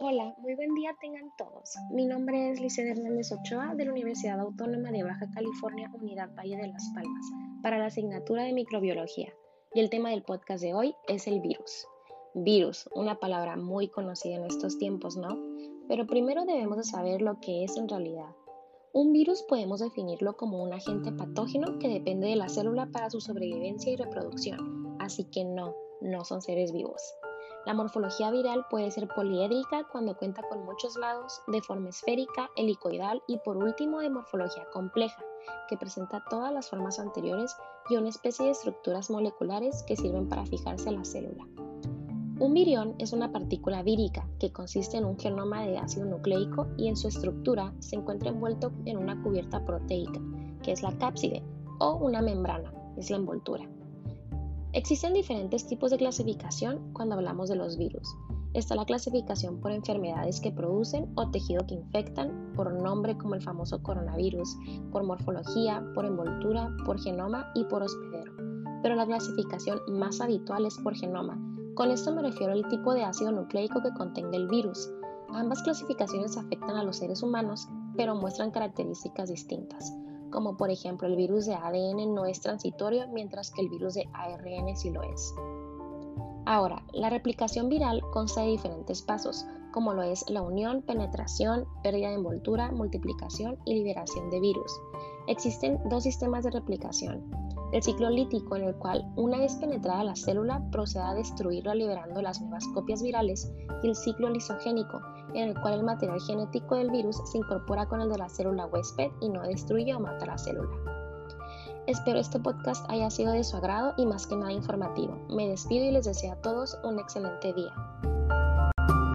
Hola, muy buen día tengan todos. Mi nombre es Lice Hernández Ochoa de la Universidad Autónoma de Baja California, Unidad Valle de las Palmas, para la asignatura de microbiología. Y el tema del podcast de hoy es el virus. Virus, una palabra muy conocida en estos tiempos, ¿no? Pero primero debemos de saber lo que es en realidad. Un virus podemos definirlo como un agente patógeno que depende de la célula para su sobrevivencia y reproducción, así que no, no son seres vivos. La morfología viral puede ser poliédrica cuando cuenta con muchos lados, de forma esférica, helicoidal y por último de morfología compleja, que presenta todas las formas anteriores y una especie de estructuras moleculares que sirven para fijarse a la célula. Un virión es una partícula vírica que consiste en un genoma de ácido nucleico y en su estructura se encuentra envuelto en una cubierta proteica, que es la cápside, o una membrana, es la envoltura. Existen diferentes tipos de clasificación cuando hablamos de los virus. Está la clasificación por enfermedades que producen o tejido que infectan, por nombre como el famoso coronavirus, por morfología, por envoltura, por genoma y por hospedero. Pero la clasificación más habitual es por genoma. Con esto me refiero al tipo de ácido nucleico que contenga el virus. Ambas clasificaciones afectan a los seres humanos, pero muestran características distintas como por ejemplo el virus de ADN no es transitorio mientras que el virus de ARN sí lo es. Ahora, la replicación viral consta de diferentes pasos, como lo es la unión, penetración, pérdida de envoltura, multiplicación y liberación de virus. Existen dos sistemas de replicación, el ciclo lítico en el cual una vez penetrada la célula procede a destruirla liberando las nuevas copias virales y el ciclo lisogénico en el cual el material genético del virus se incorpora con el de la célula huésped y no destruye o mata la célula. Espero este podcast haya sido de su agrado y más que nada informativo. Me despido y les deseo a todos un excelente día.